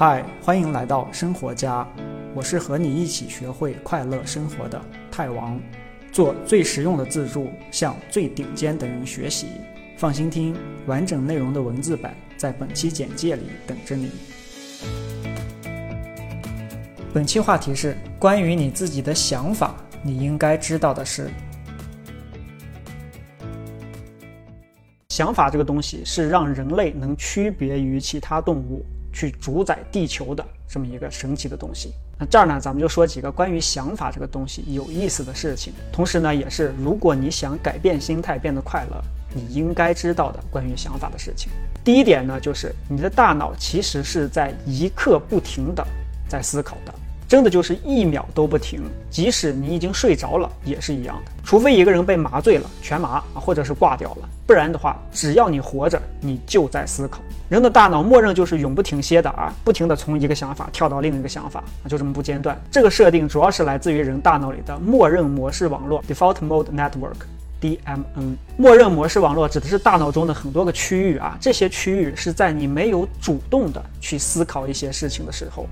嗨，欢迎来到生活家，我是和你一起学会快乐生活的泰王，做最实用的自助，向最顶尖的人学习。放心听，完整内容的文字版在本期简介里等着你。本期话题是关于你自己的想法，你应该知道的是，想法这个东西是让人类能区别于其他动物。去主宰地球的这么一个神奇的东西。那这儿呢，咱们就说几个关于想法这个东西有意思的事情。同时呢，也是如果你想改变心态变得快乐，你应该知道的关于想法的事情。第一点呢，就是你的大脑其实是在一刻不停的在思考的。真的就是一秒都不停，即使你已经睡着了也是一样的。除非一个人被麻醉了，全麻啊，或者是挂掉了，不然的话，只要你活着，你就在思考。人的大脑默认就是永不停歇的啊，不停的从一个想法跳到另一个想法啊，就这么不间断。这个设定主要是来自于人大脑里的默认模式网络 （Default Mode Network，DMN）。默认模式网络指的是大脑中的很多个区域啊，这些区域是在你没有主动的去思考一些事情的时候。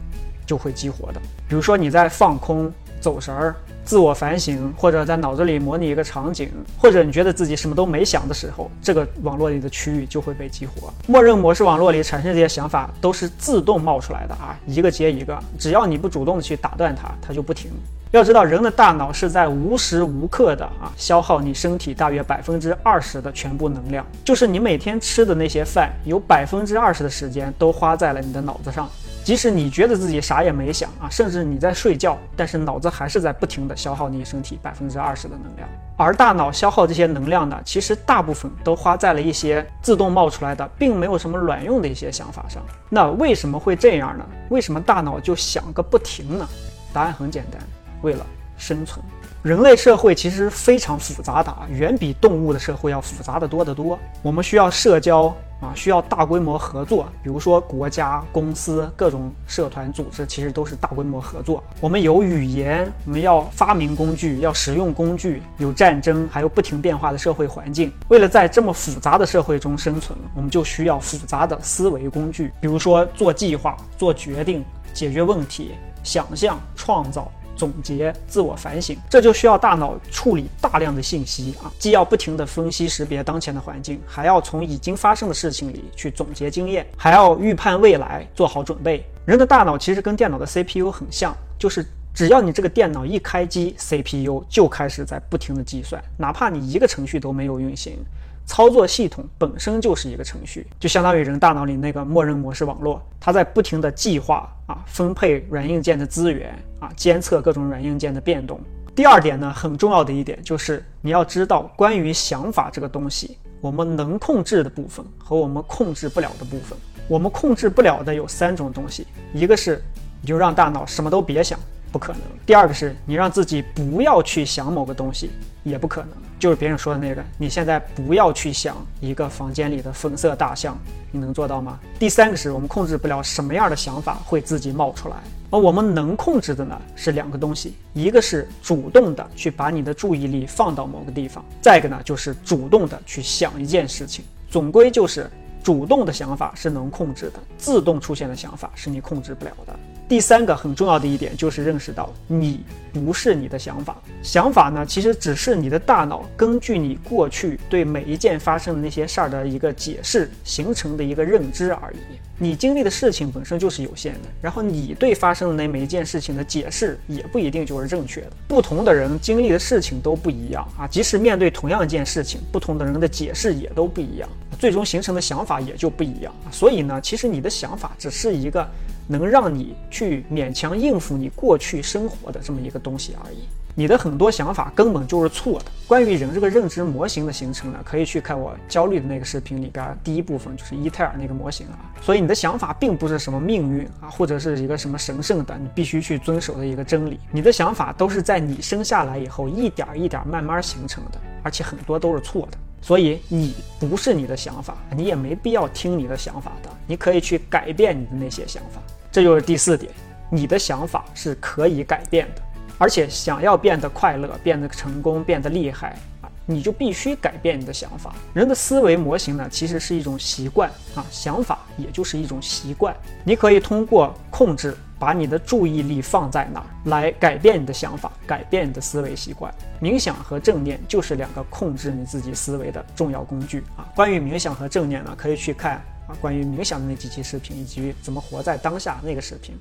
就会激活的。比如说你在放空、走神儿、自我反省，或者在脑子里模拟一个场景，或者你觉得自己什么都没想的时候，这个网络里的区域就会被激活。默认模式网络里产生这些想法都是自动冒出来的啊，一个接一个，只要你不主动去打断它，它就不停。要知道，人的大脑是在无时无刻的啊消耗你身体大约百分之二十的全部能量，就是你每天吃的那些饭，有百分之二十的时间都花在了你的脑子上。即使你觉得自己啥也没想啊，甚至你在睡觉，但是脑子还是在不停的消耗你身体百分之二十的能量。而大脑消耗这些能量呢，其实大部分都花在了一些自动冒出来的，并没有什么卵用的一些想法上。那为什么会这样呢？为什么大脑就想个不停呢？答案很简单，为了生存。人类社会其实非常复杂的，远比动物的社会要复杂的多得多。我们需要社交。啊，需要大规模合作，比如说国家、公司、各种社团组织，其实都是大规模合作。我们有语言，我们要发明工具，要使用工具，有战争，还有不停变化的社会环境。为了在这么复杂的社会中生存，我们就需要复杂的思维工具，比如说做计划、做决定、解决问题、想象、创造。总结、自我反省，这就需要大脑处理大量的信息啊，既要不停地分析识别当前的环境，还要从已经发生的事情里去总结经验，还要预判未来，做好准备。人的大脑其实跟电脑的 CPU 很像，就是只要你这个电脑一开机，CPU 就开始在不停地计算，哪怕你一个程序都没有运行。操作系统本身就是一个程序，就相当于人大脑里那个默认模式网络，它在不停的计划啊，分配软硬件的资源啊，监测各种软硬件的变动。第二点呢，很重要的一点就是你要知道，关于想法这个东西，我们能控制的部分和我们控制不了的部分。我们控制不了的有三种东西，一个是你就让大脑什么都别想。不可能。第二个是你让自己不要去想某个东西，也不可能。就是别人说的那个，你现在不要去想一个房间里的粉色大象，你能做到吗？第三个是我们控制不了什么样的想法会自己冒出来，而我们能控制的呢是两个东西，一个是主动的去把你的注意力放到某个地方，再一个呢就是主动的去想一件事情。总归就是主动的想法是能控制的，自动出现的想法是你控制不了的。第三个很重要的一点就是认识到，你不是你的想法，想法呢其实只是你的大脑根据你过去对每一件发生的那些事儿的一个解释形成的一个认知而已。你经历的事情本身就是有限的，然后你对发生的那每一件事情的解释也不一定就是正确的。不同的人经历的事情都不一样啊，即使面对同样一件事情，不同的人的解释也都不一样，最终形成的想法也就不一样。所以呢，其实你的想法只是一个。能让你去勉强应付你过去生活的这么一个东西而已，你的很多想法根本就是错的。关于人这个认知模型的形成呢，可以去看我焦虑的那个视频里边第一部分，就是伊泰尔那个模型啊。所以你的想法并不是什么命运啊，或者是一个什么神圣的你必须去遵守的一个真理。你的想法都是在你生下来以后一点一点慢慢形成的，而且很多都是错的。所以你不是你的想法，你也没必要听你的想法的。你可以去改变你的那些想法。这就是第四点，你的想法是可以改变的，而且想要变得快乐、变得成功、变得厉害啊，你就必须改变你的想法。人的思维模型呢，其实是一种习惯啊，想法也就是一种习惯。你可以通过控制，把你的注意力放在哪儿，来改变你的想法，改变你的思维习惯。冥想和正念就是两个控制你自己思维的重要工具啊。关于冥想和正念呢，可以去看啊关于冥想的那几期视频，以及怎么活在当下那个视频，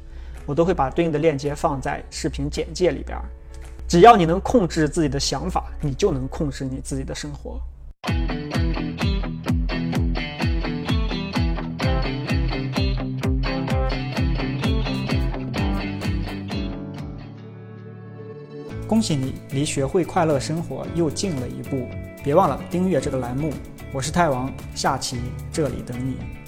我都会把对应的链接放在视频简介里边。只要你能控制自己的想法，你就能控制你自己的生活。恭喜你，离学会快乐生活又近了一步。别忘了订阅这个栏目，我是泰王，下期这里等你。